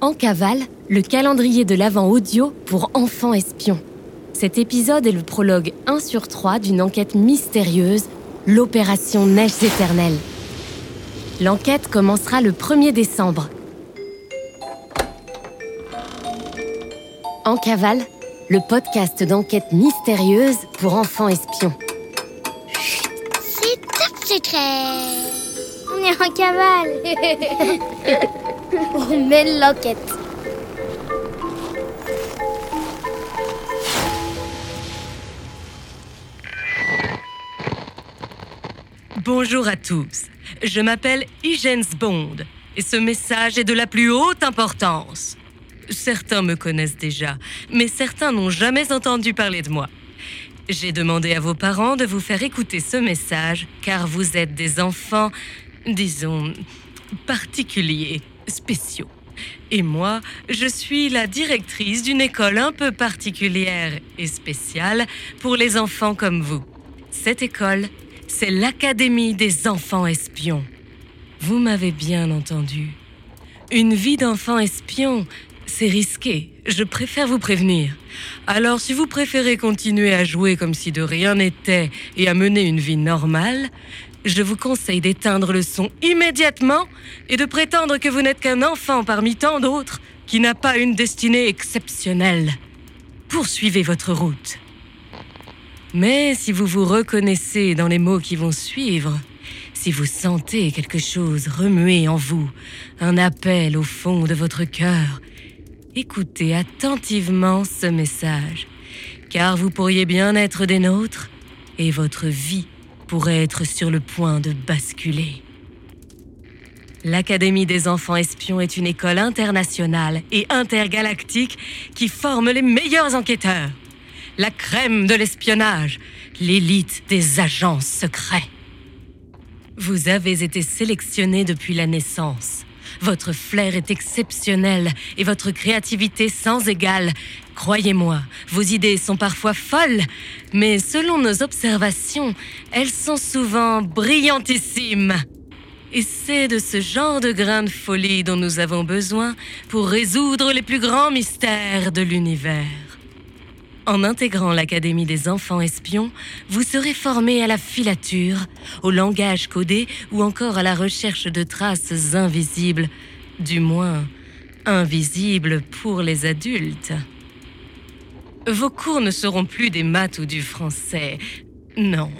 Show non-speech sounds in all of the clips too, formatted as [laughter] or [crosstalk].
En cavale, le calendrier de l'Avent audio pour enfants espions. Cet épisode est le prologue 1 sur 3 d'une enquête mystérieuse, l'opération Neiges éternelles. L'enquête commencera le 1er décembre. En cavale, le podcast d'enquête mystérieuse pour enfants espions. C'est top secret On est en cavale [laughs] L'enquête Bonjour à tous. Je m'appelle Higgins Bond et ce message est de la plus haute importance. Certains me connaissent déjà, mais certains n'ont jamais entendu parler de moi. J'ai demandé à vos parents de vous faire écouter ce message car vous êtes des enfants, disons, particuliers, spéciaux. Et moi, je suis la directrice d'une école un peu particulière et spéciale pour les enfants comme vous. Cette école, c'est l'Académie des enfants espions. Vous m'avez bien entendu. Une vie d'enfant espion, c'est risqué. Je préfère vous prévenir. Alors si vous préférez continuer à jouer comme si de rien n'était et à mener une vie normale, je vous conseille d'éteindre le son immédiatement et de prétendre que vous n'êtes qu'un enfant parmi tant d'autres qui n'a pas une destinée exceptionnelle. Poursuivez votre route. Mais si vous vous reconnaissez dans les mots qui vont suivre, si vous sentez quelque chose remuer en vous, un appel au fond de votre cœur, écoutez attentivement ce message, car vous pourriez bien être des nôtres et votre vie pourrait être sur le point de basculer. L'Académie des enfants espions est une école internationale et intergalactique qui forme les meilleurs enquêteurs. La crème de l'espionnage, l'élite des agents secrets. Vous avez été sélectionné depuis la naissance. Votre flair est exceptionnel et votre créativité sans égale. Croyez-moi, vos idées sont parfois folles, mais selon nos observations, elles sont souvent brillantissimes. Et c'est de ce genre de grain de folie dont nous avons besoin pour résoudre les plus grands mystères de l'univers. En intégrant l'Académie des enfants espions, vous serez formé à la filature, au langage codé ou encore à la recherche de traces invisibles, du moins invisibles pour les adultes. Vos cours ne seront plus des maths ou du français. Non.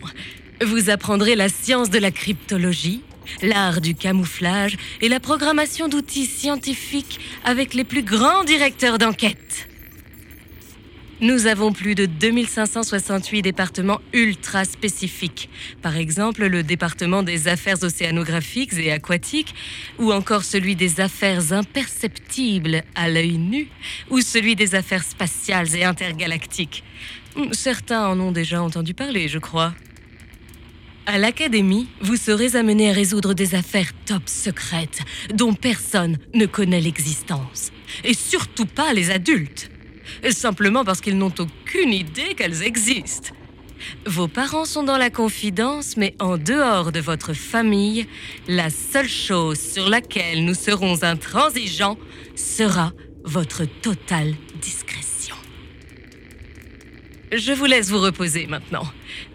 Vous apprendrez la science de la cryptologie, l'art du camouflage et la programmation d'outils scientifiques avec les plus grands directeurs d'enquête. Nous avons plus de 2568 départements ultra spécifiques. Par exemple, le département des affaires océanographiques et aquatiques, ou encore celui des affaires imperceptibles à l'œil nu, ou celui des affaires spatiales et intergalactiques. Certains en ont déjà entendu parler, je crois. À l'Académie, vous serez amené à résoudre des affaires top secrètes dont personne ne connaît l'existence. Et surtout pas les adultes simplement parce qu'ils n'ont aucune idée qu'elles existent. Vos parents sont dans la confidence, mais en dehors de votre famille, la seule chose sur laquelle nous serons intransigeants sera votre totale discrétion. Je vous laisse vous reposer maintenant.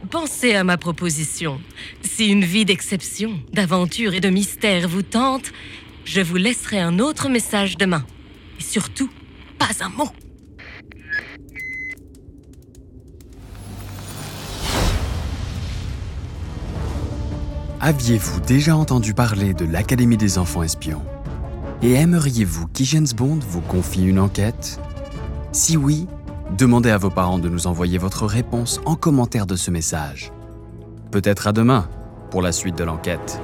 Pensez à ma proposition. Si une vie d'exception, d'aventure et de mystère vous tente, je vous laisserai un autre message demain. Et surtout, pas un mot. Aviez-vous déjà entendu parler de l'Académie des enfants espions? Et aimeriez-vous qu'Higgins Bond vous confie une enquête? Si oui, demandez à vos parents de nous envoyer votre réponse en commentaire de ce message. Peut-être à demain pour la suite de l'enquête.